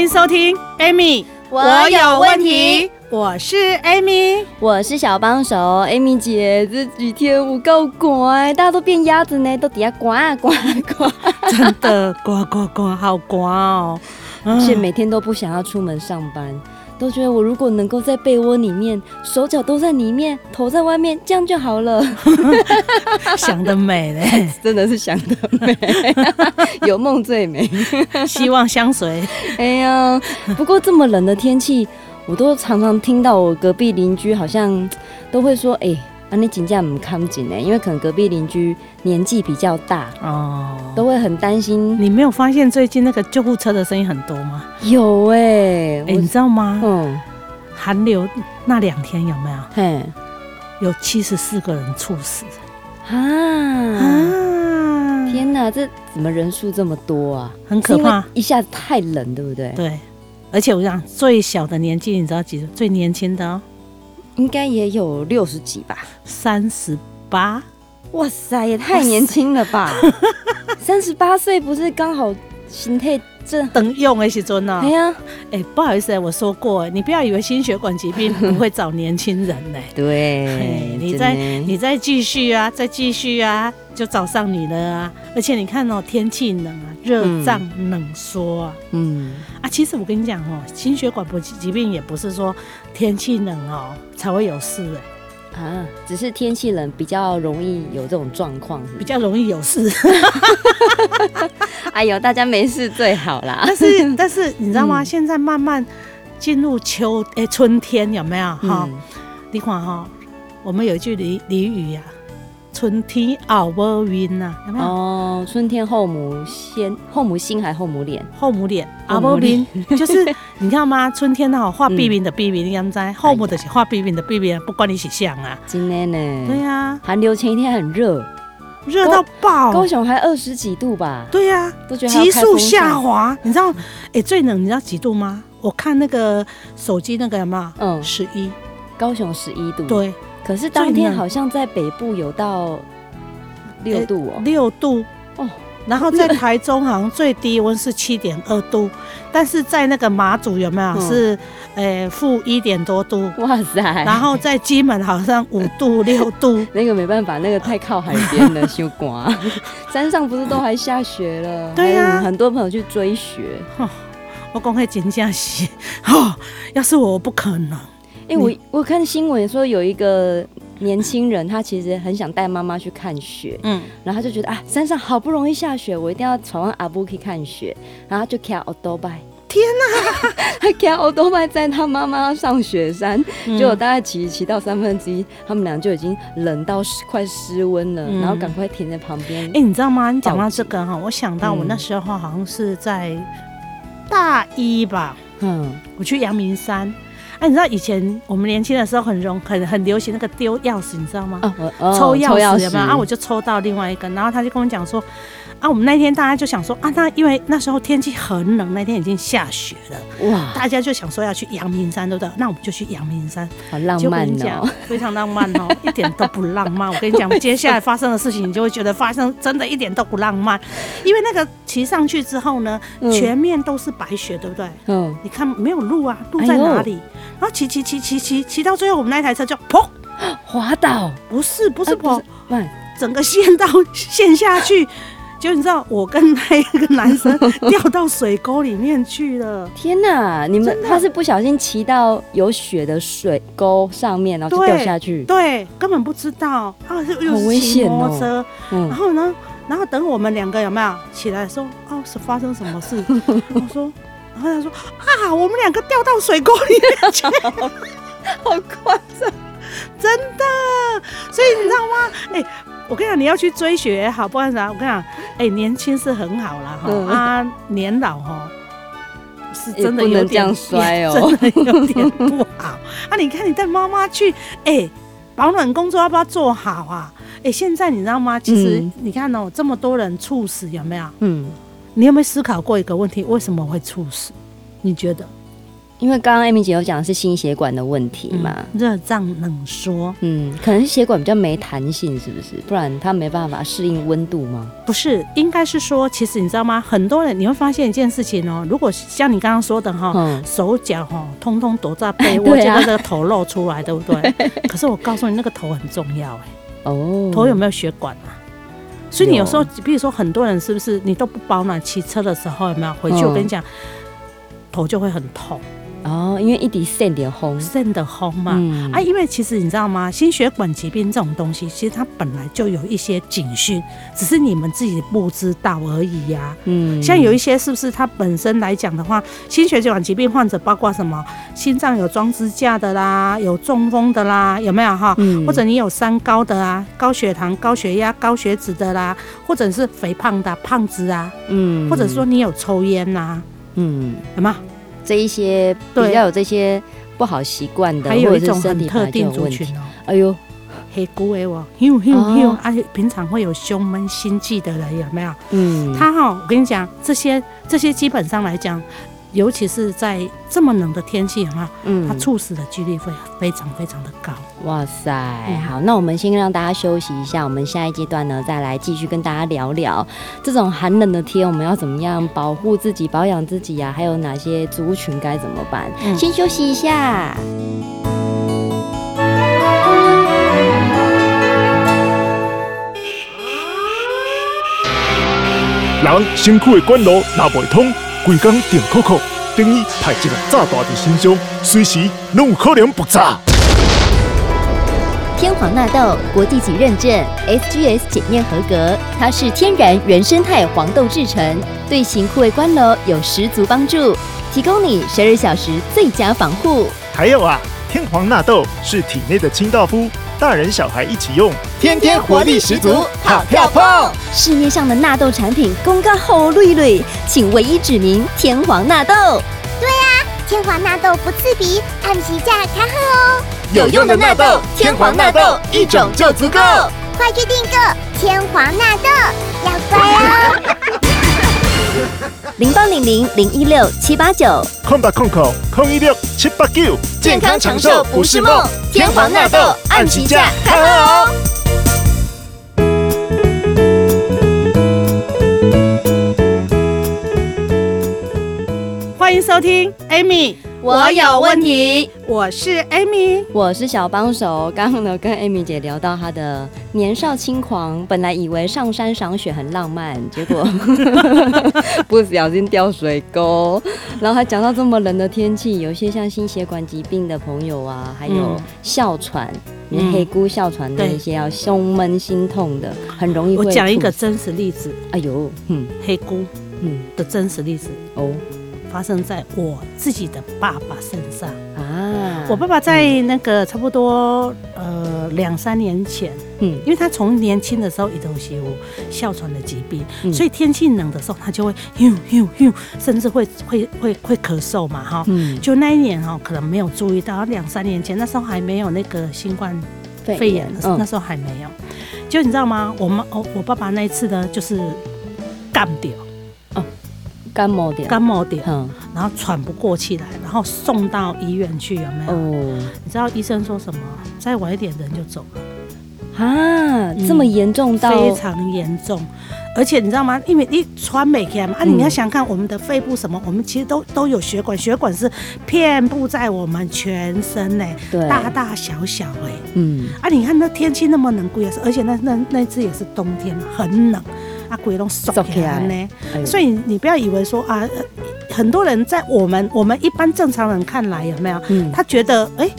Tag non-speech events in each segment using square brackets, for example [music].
欢迎收听，Amy，我有问题。我是 Amy，我是小帮手，Amy 姐。这几天我够乖，大家都变鸭子呢，都底下呱呱呱，真的呱呱呱，好呱哦！[laughs] 而且每天都不想要出门上班。都觉得我如果能够在被窝里面，手脚都在里面，头在外面，这样就好了。[laughs] 想得美嘞，[laughs] 真的是想得美，[laughs] 有梦最美，希望相随。哎呀，不过这么冷的天气，我都常常听到我隔壁邻居好像都会说，哎。啊，你请假唔看紧呢，因为可能隔壁邻居年纪比较大哦，都会很担心。你没有发现最近那个救护车的声音很多吗？有哎、欸，哎、欸，你知道吗？嗯，寒流那两天有没有？嘿，有七十四个人猝死啊！啊天哪，这怎么人数这么多啊？很可怕，一下子太冷，对不对？对，而且我想最小的年纪，你知道几岁？最年轻的哦。应该也有六十几吧，三十八，哇塞，也太年轻了吧！[laughs] 三十八岁不是刚好心态正等用的时阵呢？哎呀，哎，不好意思，我说过，你不要以为心血管疾病 [laughs] 不会找年轻人呢。对，你再你再继续啊，再继续啊，就找上你了啊！而且你看哦，天气冷啊，热胀冷缩啊，嗯啊，其实我跟你讲哦，心血管不疾病也不是说天气冷哦才会有事哎。啊，只是天气冷比较容易有这种状况，比较容易有事。[laughs] 哎呦，大家没事最好啦。但是 [laughs] 但是你知道吗？嗯、现在慢慢进入秋哎、欸、春天有没有哈？嗯、你看哈，我们有一句俚俚语呀。春天后母晕呐，有没有？哦，春天后母先，后母心还后母脸，后母脸，后母脸，就是 [laughs] 你知道吗？春天哈，画避孕的避孕，你敢知？后母的是画避孕的避孕，不管你是想啊。真的呢。对呀。寒流前一天很热，热到爆。高雄还二十几度吧？对呀，都觉得急速下滑。你知道？哎，最冷你知道几度吗？我看那个手机那个什么？嗯，十一，高雄十一度。对。可是当天好像在北部有到六度哦，六度哦，然后在台中好像最低温是七点二度，但是在那个马祖有没有是呃负一点多度？哇塞！然后在基门好像五度 [laughs] 六度，那个没办法，那个太靠海边了，修刮。[laughs] 山上不是都还下雪了？对呀，很多朋友去追雪。我讲会真正是，哦，要是我不可能。哎、欸，我我看新闻说有一个年轻人，他其实很想带妈妈去看雪，嗯，然后他就觉得啊，山上好不容易下雪，我一定要闯上阿布去看雪，然后就开欧多拜，天哪，[laughs] 他开欧多拜载他妈妈上雪山，结果大概骑骑到三分之一，他们俩就已经冷到快失温了，嗯、然后赶快停在旁边。哎、欸，你知道吗？你讲到这个哈，我想到我那时候好像是在大一吧，嗯，我去阳明山。哎，你知道以前我们年轻的时候很容很很流行那个丢钥匙，你知道吗？哦哦、抽钥匙有没有？啊，我就抽到另外一根，然后他就跟我讲说。啊，我们那天大家就想说啊，那因为那时候天气很冷，那天已经下雪了，哇！大家就想说要去阳明山，对不对？那我们就去阳明山，好浪漫哦，非常浪漫哦，[laughs] 一点都不浪漫。我跟你讲，[laughs] 接下来发生的事情，你就会觉得发生真的一点都不浪漫，因为那个骑上去之后呢，全面都是白雪，对不对？嗯，你看没有路啊，路在哪里？然后骑骑骑骑骑骑到最后，我们那台车就砰 [gasps] 滑倒，不是不是砰，整个陷到陷下去。[laughs] 就你知道，我跟那一个男生 [laughs] 掉到水沟里面去了。天哪！你们他是不小心骑到有雪的水沟上面，然后就掉下去。对，根本不知道，啊是又是骑摩托车。哦、然后呢，然后等我们两个有没有起来说，哦，是发生什么事？[laughs] 我说，然后他说啊，我们两个掉到水沟里面去，好夸张，真的。所以你知道吗？哎、欸。我跟你讲，你要去追学也好，不然啥，我跟你讲，哎、欸，年轻是很好啦哈，嗯、啊，年老哈，是真的有点这样摔哦，真的有点不好。啊，你看你带妈妈去，哎、欸，保暖工作要不要做好啊？哎、欸，现在你知道吗？其实你看哦、喔，这么多人猝死，有没有？嗯，你有没有思考过一个问题？为什么会猝死？你觉得？因为刚刚艾米姐有讲的是心血管的问题嘛，热胀冷缩，嗯，可能是血管比较没弹性，是不是？不然它没办法适应温度吗？不是，应该是说，其实你知道吗？很多人你会发现一件事情哦、喔，如果像你刚刚说的哈，嗯、手脚哈，通通躲在被窝，[laughs] 结果这个头露出来，对不对？[laughs] 可是我告诉你，那个头很重要哎、欸，哦，头有没有血管啊？所以你有时候，比如说很多人是不是你都不保暖，骑车的时候有没有回去？我跟你讲，头就会很痛。哦，因为一滴肾的红，肾的红嘛，嗯、啊，因为其实你知道吗？心血管疾病这种东西，其实它本来就有一些警讯，只是你们自己不知道而已呀、啊。嗯，像有一些是不是它本身来讲的话，心血管疾病患者包括什么？心脏有装支架的啦，有中风的啦，有没有哈？嗯、或者你有三高的啊，高血糖、高血压、高血脂的啦，或者是肥胖的胖子啊，嗯，或者说你有抽烟呐、啊，嗯，有吗？这一些比较有这些不好习惯的，还有一种很特定族群哦。哎呦，黑姑哎我，呦呦呦，而且平常会有胸闷心悸的人有没有？嗯，他哈，我跟你讲，这些这些基本上来讲。尤其是在这么冷的天气，哈，嗯，它猝死的几率会非常非常的高。哇塞，好，那我们先让大家休息一下，我们下一阶段呢，再来继续跟大家聊聊这种寒冷的天，我们要怎么样保护自己、保养自己呀、啊？还有哪些族群该怎么办？嗯、先休息一下。人辛苦的管路拉不通。规工定扣扣，等于派一个炸弹在身上，随时拢有可能爆炸。天皇纳豆国际级认证，SGS 检验合格，它是天然原生态黄豆制成，对型枯萎关楼有十足帮助，提供你十二小时最佳防护。还有啊，天皇纳豆是体内的清道夫。大人小孩一起用，天天活力十足，好跳碰。市面上的纳豆产品公告后绿绿，请唯一指明天皇纳豆。对啊，天皇纳豆不刺鼻，按时价开喝哦。有用的纳豆，天皇纳豆一种就足够，快去订购天皇纳豆，要乖哦。[laughs] 零八零零零一六七八九，空八空口空一六七八九，健康长寿不是梦，天皇纳豆按起价，看哦。欢迎收听，Amy。我有问题，我是 Amy，我是小帮手。刚刚呢，跟 Amy 姐聊到她的年少轻狂，本来以为上山赏雪很浪漫，结果 [laughs] 不小心掉水沟。然后还讲到这么冷的天气，有些像心血管疾病的朋友啊，还有哮喘，嗯、黑姑哮喘的一些要胸闷心痛的，很容易会。我讲一个真实例子，哎呦，嗯，黑姑，嗯的真实例子哦。发生在我自己的爸爸身上啊！我爸爸在那个差不多呃两三年前，嗯，因为他从年轻的时候一直有哮喘的疾病，嗯、所以天气冷的时候他就会呦呦呦，甚至会会会会咳嗽嘛哈。嗯，就那一年哈，可能没有注意到，两三年前那时候还没有那个新冠肺炎，嗯、那时候还没有。就你知道吗？我妈哦，我爸爸那一次呢，就是干掉。感冒点，感冒点，嗯，然后喘不过气来，然后送到医院去，有没有？哦，你知道医生说什么？再晚一点人就走了，啊，这么严重到、嗯、非常严重，而且你知道吗？因为你喘没开嘛，啊，你要想看我们的肺部什么，我们其实都都有血管，血管是遍布在我们全身呢，大大小小哎，嗯，啊，你看那天气那么冷，贵也是，而且那那那次也是冬天嘛，很冷。啊，鬼都缩起来呢，所以你不要以为说啊，很多人在我们我们一般正常人看来有没有？嗯，他觉得哎，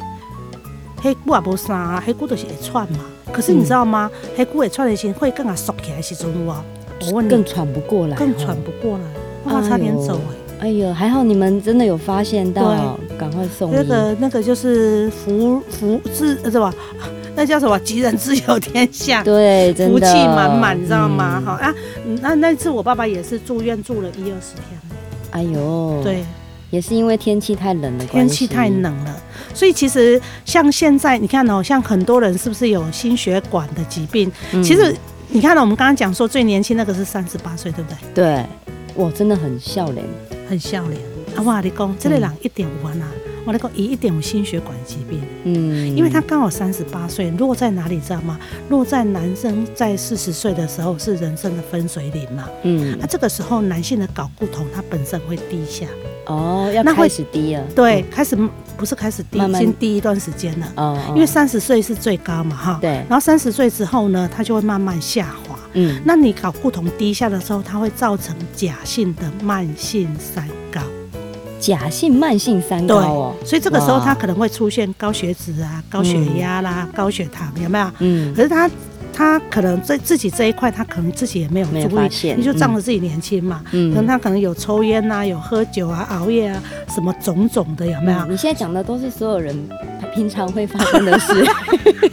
黑菇也不啥，黑骨都是会喘嘛。可是你知道吗？黑菇会喘的时会更加缩起来是怎么？我问你，更喘不过来，更喘不过来，哇，差点走哎！哎呦，还好你们真的有发现到，赶快送医。那个那个就是福福是是吧？那叫什么？吉人自有天相，对，福气满满，你知道吗？好、嗯、啊，那那次我爸爸也是住院住了一二十天。哎呦，对，也是因为天气太冷了，天气太冷了，所以其实像现在你看哦，像很多人是不是有心血管的疾病？嗯、其实你看到我们刚刚讲说最年轻那个是三十八岁，对不对？对，哇，真的很笑脸，很笑脸。啊，我跟你讲，这个人一点完啊。嗯我那个一一点有心血管疾病，嗯，因为他刚好三十八岁，落在哪里知道吗？落在男生在四十岁的时候是人生的分水岭嘛，嗯，那、啊、这个时候男性的睾固酮它本身会低下，哦，要开始低了，对，开始不是开始低，先低一段时间了，哦，因为三十岁是最高嘛，哈，对，然后三十岁之后呢，它就会慢慢下滑，嗯，那你睾固酮低下的时候，它会造成假性的慢性三高。假性慢性三高哦，所以这个时候他可能会出现高血脂啊、高血压啦、高血糖，有没有？嗯。可是他他可能在自己这一块，他可能自己也没有注意，你就仗着自己年轻嘛。嗯。可能他可能有抽烟呐，有喝酒啊、熬夜啊，什么种种的，有没有？你现在讲的都是所有人平常会发生的事，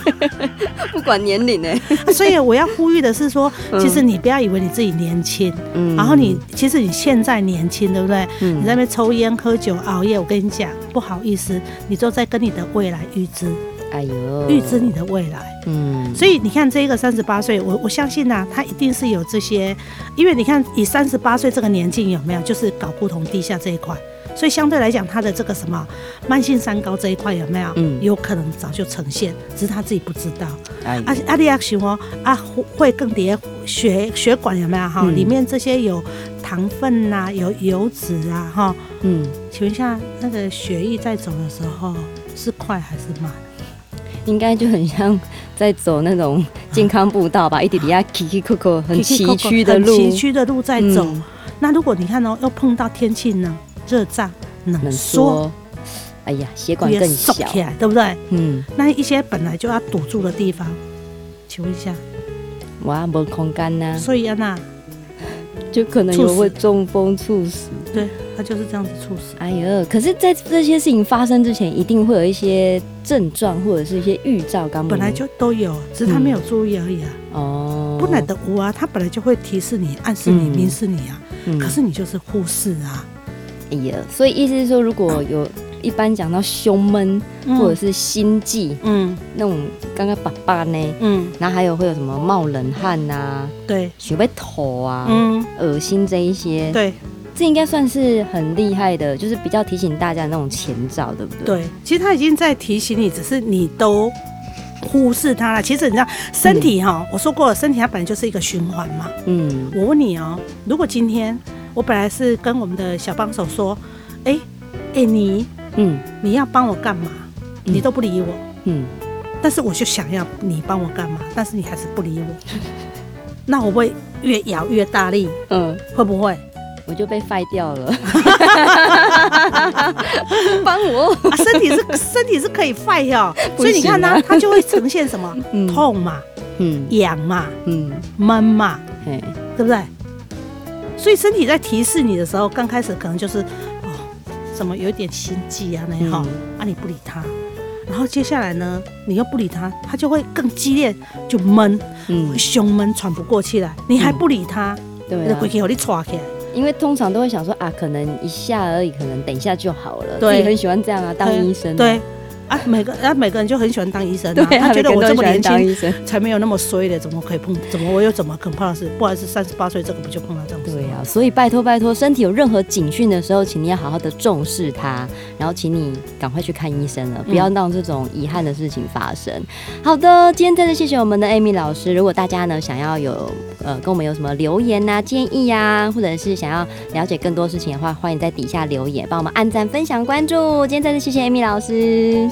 [laughs] 不管年龄呢。所以我要呼吁的是说，其实你不要以为你自己年轻，嗯，然后你其实你现在年轻，对不对？嗯，你在那边抽烟、喝酒、熬夜，我跟你讲，不好意思，你都在跟你的未来预支。哎呦，预支你的未来。嗯，所以你看这一个三十八岁，我我相信呢、啊，他一定是有这些，因为你看以三十八岁这个年纪有没有，就是搞不同地下这一块。所以相对来讲，他的这个什么慢性三高这一块有没有？嗯，有可能早就呈现，只是他自己不知道。哎，阿阿利亚熊哦，啊会更叠血血管有没有哈？里面这些有糖分呐，有油脂啊哈。嗯，请问一下，那个血液在走的时候是快还是慢？应该就很像在走那种健康步道吧，一点点崎崎岖岖很崎岖的路，崎岖的路在走。那如果你看哦，又碰到天气呢？热胀冷缩，哎呀，血管更小，对不对？嗯，那一些本来就要堵住的地方，请问一下，哇，没空间呐，所以啊，那就可能有会中风猝死，对，他就是这样子猝死。哎呦，可是，在这些事情发生之前，一定会有一些症状或者是一些预兆，刚本来就都有，只是他没有注意而已啊。哦，不来的无啊，他本来就会提示你、暗示你、明示你啊，可是你就是忽视啊。哎呀，所以意思是说，如果有一般讲到胸闷或者是心悸，嗯，那种刚刚爸爸呢，嗯，然后还有会有什么冒冷汗呐、啊，对，血被头啊，嗯，恶心这一些，对，这应该算是很厉害的，就是比较提醒大家的那种前兆，对不对？对，其实他已经在提醒你，只是你都忽视他了。其实你知道，身体哈，我说过了，身体它本来就是一个循环嘛，嗯，我问你哦，如果今天。我本来是跟我们的小帮手说，哎、欸，哎、欸、你，嗯，你要帮我干嘛？你都不理我，嗯，但是我就想要你帮我干嘛？但是你还是不理我，[laughs] 那我会越咬越大力，嗯，会不会？我就被废掉了，[laughs] 帮我、啊，身体是身体是可以废哟、喔，所以你看呢，它就会呈现什么？[laughs] 嗯、痛嘛，嗯，痒嘛，嗯，闷嘛，嘿，对不对？所以身体在提示你的时候，刚开始可能就是哦，怎么有一点心悸啊，那哈、嗯，啊你不理他，然后接下来呢，你又不理他，他就会更激烈，就闷，嗯，胸闷喘不过气来，你还不理他，对、嗯，回去和你抓起来。因为通常都会想说啊，可能一下而已，可能等一下就好了，对，很喜欢这样啊，当医生，对。啊，每个啊，每个人就很喜欢当医生啊。对他觉得我这么年轻，才没有那么衰的，怎么可以碰？怎么我又怎么可能碰到是？不好意思，三十八岁这个不就碰到这样子？对啊，所以拜托拜托，身体有任何警讯的时候，请你要好好的重视它，然后请你赶快去看医生了，不要让这种遗憾的事情发生。嗯、好的，今天再次谢谢我们的 Amy 老师。如果大家呢想要有呃跟我们有什么留言呐、啊、建议呀、啊，或者是想要了解更多事情的话，欢迎在底下留言，帮我们按赞、分享、关注。今天再次谢谢 Amy 老师，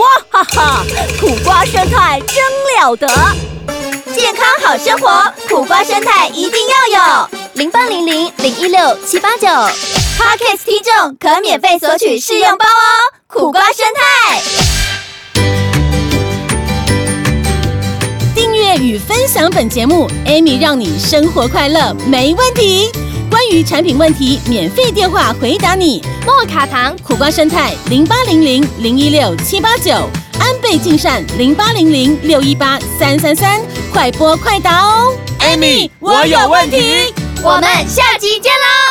哇哈哈，苦瓜胜肽真了得！健康好生活，苦瓜胜肽一定要有。零八零零零一六七八九。Podcast 听众可免费索取试用包哦。苦瓜生态，订阅与分享本节目，Amy 让你生活快乐没问题。关于产品问题，免费电话回答你。莫卡糖苦瓜生态零八零零零一六七八九，安倍晋善零八零零六一八三三三，快播快答哦。Amy，我有问题。我们下集见喽。